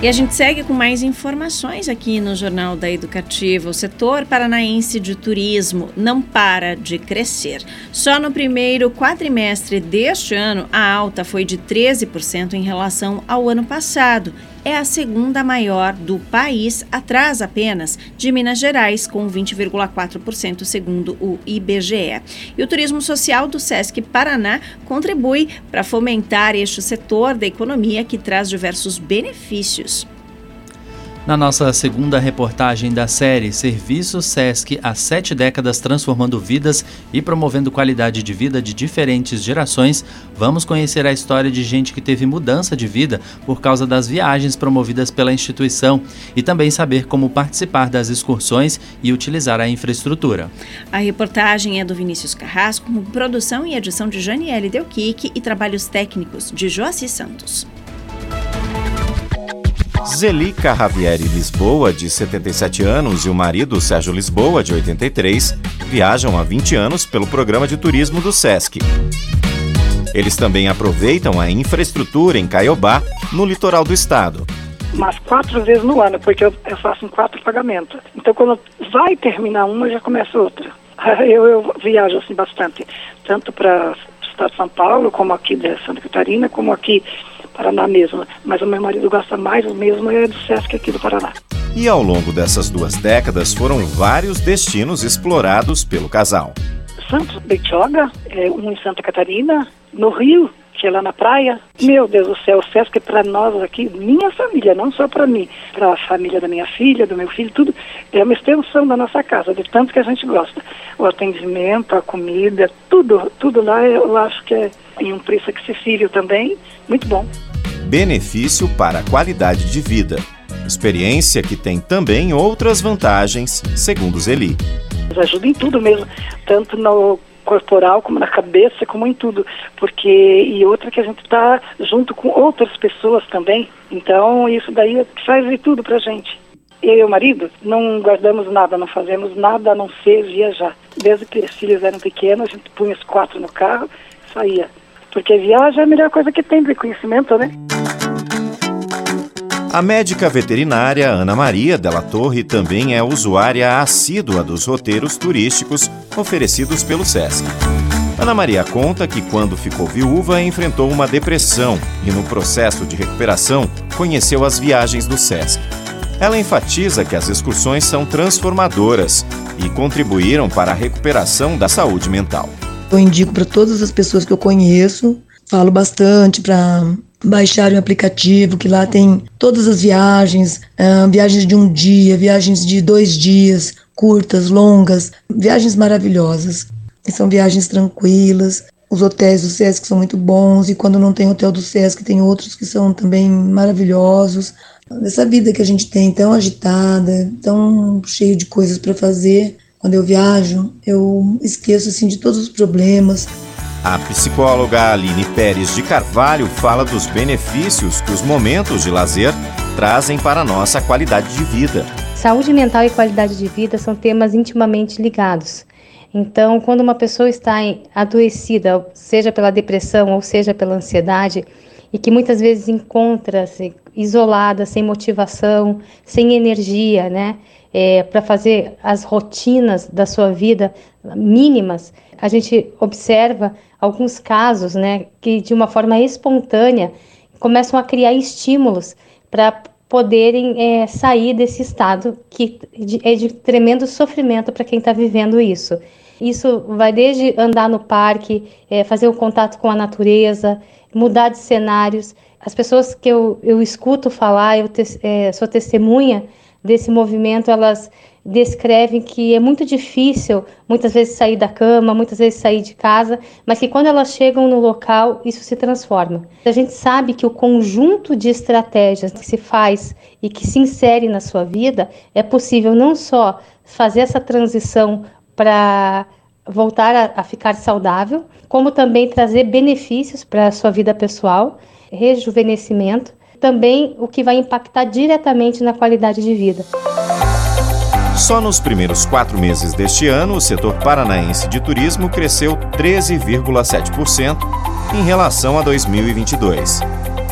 E a gente segue com mais informações aqui no Jornal da Educativa. O setor paranaense de turismo não para de crescer. Só no primeiro quadrimestre deste ano, a alta foi de 13% em relação ao ano passado é a segunda maior do país, atrás apenas de Minas Gerais, com 20,4%, segundo o IBGE. E o turismo social do SESC Paraná contribui para fomentar este setor da economia que traz diversos benefícios. Na nossa segunda reportagem da série Serviço SESC há sete décadas transformando vidas e promovendo qualidade de vida de diferentes gerações, vamos conhecer a história de gente que teve mudança de vida por causa das viagens promovidas pela instituição e também saber como participar das excursões e utilizar a infraestrutura. A reportagem é do Vinícius Carrasco, com produção e edição de Janiele Delquique e trabalhos técnicos de Joaci Santos. Zelica Javieri Lisboa, de 77 anos, e o marido Sérgio Lisboa, de 83, viajam há 20 anos pelo programa de turismo do SESC. Eles também aproveitam a infraestrutura em Caiobá, no litoral do estado. Mas quatro vezes no ano, porque eu, eu faço em quatro pagamentos. Então, quando vai terminar uma, já começa outra. Eu, eu viajo assim bastante, tanto para o estado de São Paulo, como aqui de Santa Catarina, como aqui Paraná mesmo. Mas o meu marido gosta mais o mesmo é do Sesc aqui do Paraná. E ao longo dessas duas décadas foram vários destinos explorados pelo casal. Santos Beitioga, é, um em Santa Catarina, no Rio, que é lá na praia. Meu Deus do céu, o Sesc é para nós aqui, minha família, não só para mim, para a família da minha filha, do meu filho, tudo. É uma extensão da nossa casa, de tanto que a gente gosta. O atendimento, a comida, tudo, tudo lá eu acho que é em um preço acessível também, muito bom benefício para a qualidade de vida. Experiência que tem também outras vantagens, segundo Zeli. Ajuda em tudo mesmo, tanto no corporal como na cabeça, como em tudo, porque e outra que a gente está junto com outras pessoas também. Então isso daí faz de tudo pra gente. Eu e o marido não guardamos nada, não fazemos nada a não ser viajar. Desde que os filhos eram pequenos, a gente punha os quatro no carro, saía. Porque viagem é a melhor coisa que tem de conhecimento, né? A médica veterinária Ana Maria Della Torre também é usuária assídua dos roteiros turísticos oferecidos pelo SESC. Ana Maria conta que, quando ficou viúva, enfrentou uma depressão e, no processo de recuperação, conheceu as viagens do SESC. Ela enfatiza que as excursões são transformadoras e contribuíram para a recuperação da saúde mental. Eu indico para todas as pessoas que eu conheço, falo bastante para baixarem o aplicativo, que lá tem todas as viagens, uh, viagens de um dia, viagens de dois dias, curtas, longas, viagens maravilhosas. E são viagens tranquilas. Os hotéis do Sesc são muito bons, e quando não tem hotel do Sesc, tem outros que são também maravilhosos. Essa vida que a gente tem tão agitada, tão cheio de coisas para fazer, quando eu viajo, eu esqueço assim de todos os problemas, a psicóloga Aline Pérez de Carvalho fala dos benefícios que os momentos de lazer trazem para a nossa qualidade de vida. Saúde mental e qualidade de vida são temas intimamente ligados. Então, quando uma pessoa está adoecida, seja pela depressão ou seja pela ansiedade, e que muitas vezes encontra-se isolada, sem motivação, sem energia, né, é, para fazer as rotinas da sua vida mínimas, a gente observa alguns casos, né, que de uma forma espontânea começam a criar estímulos para poderem é, sair desse estado que é de tremendo sofrimento para quem está vivendo isso. Isso vai desde andar no parque, é, fazer o um contato com a natureza, mudar de cenários. As pessoas que eu, eu escuto falar, eu te, é, sou testemunha desse movimento, elas descrevem que é muito difícil muitas vezes sair da cama, muitas vezes sair de casa, mas que quando elas chegam no local, isso se transforma. A gente sabe que o conjunto de estratégias que se faz e que se insere na sua vida é possível não só fazer essa transição para voltar a, a, ficar saudável, como também trazer benefícios para a sua vida pessoal, rejuvenescimento, também o que vai impactar diretamente na qualidade de vida. Só nos primeiros quatro meses deste ano, o setor paranaense de turismo cresceu 13,7% em relação a 2022.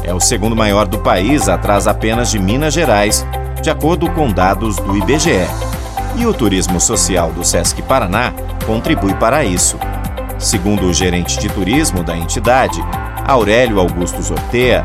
É o segundo maior do país, atrás apenas de Minas Gerais, de acordo com dados do IBGE. E o turismo social do Sesc Paraná contribui para isso. Segundo o gerente de turismo da entidade, Aurélio Augusto Zortea,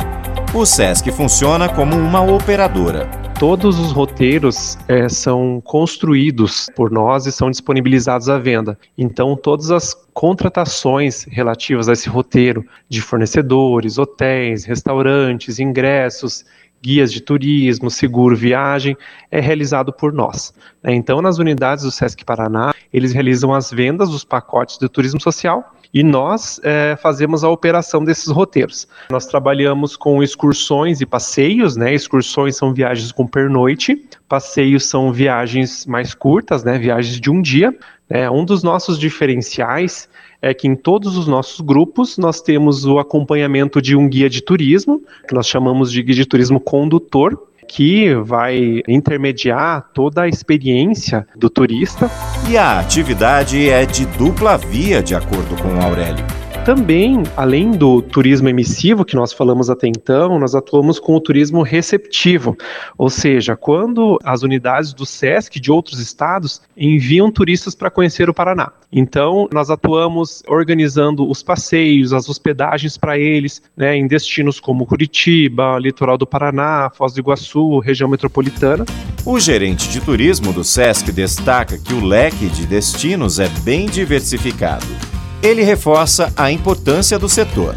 o Sesc funciona como uma operadora. Todos os roteiros é, são construídos por nós e são disponibilizados à venda. Então, todas as contratações relativas a esse roteiro de fornecedores, hotéis, restaurantes, ingressos, guias de turismo, seguro viagem, é realizado por nós. Né? Então, nas unidades do Sesc Paraná, eles realizam as vendas dos pacotes de turismo social e nós é, fazemos a operação desses roteiros. Nós trabalhamos com excursões e passeios, né? Excursões são viagens com pernoite, passeios são viagens mais curtas, né? Viagens de um dia. Né? Um dos nossos diferenciais é que em todos os nossos grupos nós temos o acompanhamento de um guia de turismo, que nós chamamos de guia de turismo condutor, que vai intermediar toda a experiência do turista. E a atividade é de dupla via, de acordo com o Aurélio. Também, além do turismo emissivo que nós falamos até então, nós atuamos com o turismo receptivo, ou seja, quando as unidades do SESC de outros estados enviam turistas para conhecer o Paraná. Então, nós atuamos organizando os passeios, as hospedagens para eles, né, em destinos como Curitiba, litoral do Paraná, Foz do Iguaçu, região metropolitana. O gerente de turismo do SESC destaca que o leque de destinos é bem diversificado. Ele reforça a importância do setor.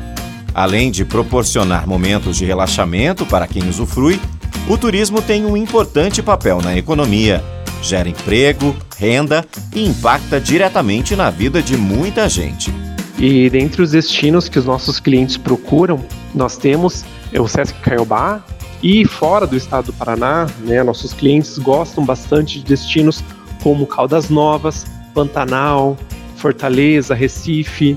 Além de proporcionar momentos de relaxamento para quem usufrui, o turismo tem um importante papel na economia, gera emprego, renda e impacta diretamente na vida de muita gente. E dentre os destinos que os nossos clientes procuram, nós temos o Sesc Caiobá e fora do estado do Paraná, né, nossos clientes gostam bastante de destinos como Caldas Novas, Pantanal, Fortaleza, Recife,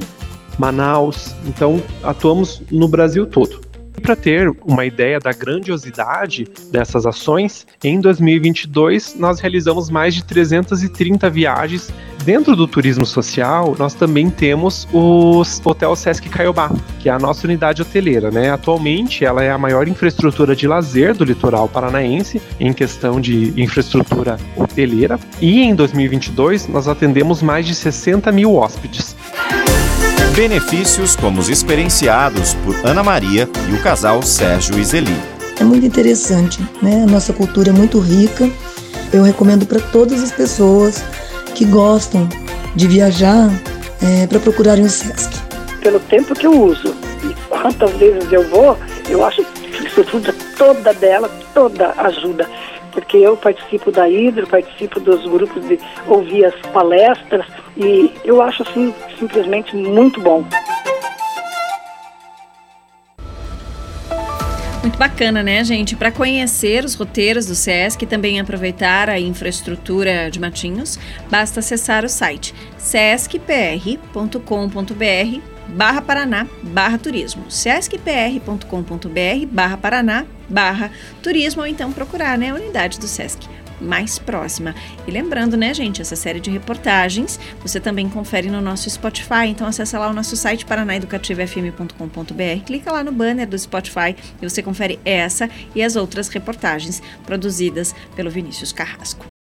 Manaus. Então, atuamos no Brasil todo. Para ter uma ideia da grandiosidade dessas ações, em 2022 nós realizamos mais de 330 viagens. Dentro do turismo social, nós também temos o Hotel Sesc Caiobá, que é a nossa unidade hoteleira. Né? Atualmente, ela é a maior infraestrutura de lazer do litoral paranaense, em questão de infraestrutura hoteleira. E em 2022, nós atendemos mais de 60 mil hóspedes. Benefícios como os experienciados por Ana Maria e o casal Sérgio Iseli. É muito interessante, né? A nossa cultura é muito rica. Eu recomendo para todas as pessoas que gostam de viajar é, para procurarem o Sesc. Pelo tempo que eu uso e quantas vezes eu vou, eu acho que a estrutura toda dela, toda ajuda porque eu participo da Hidro, participo dos grupos de ouvir as palestras e eu acho assim simplesmente muito bom. Bacana, né, gente? Para conhecer os roteiros do SESC e também aproveitar a infraestrutura de Matinhos, basta acessar o site sescpr.com.br barra Paraná barra turismo, sescpr.com.br barra Paraná barra turismo ou então procurar né, a unidade do Sesc mais próxima. E lembrando, né, gente, essa série de reportagens você também confere no nosso Spotify. Então acessa lá o nosso site paranaeducativofm.com.br, clica lá no banner do Spotify e você confere essa e as outras reportagens produzidas pelo Vinícius Carrasco.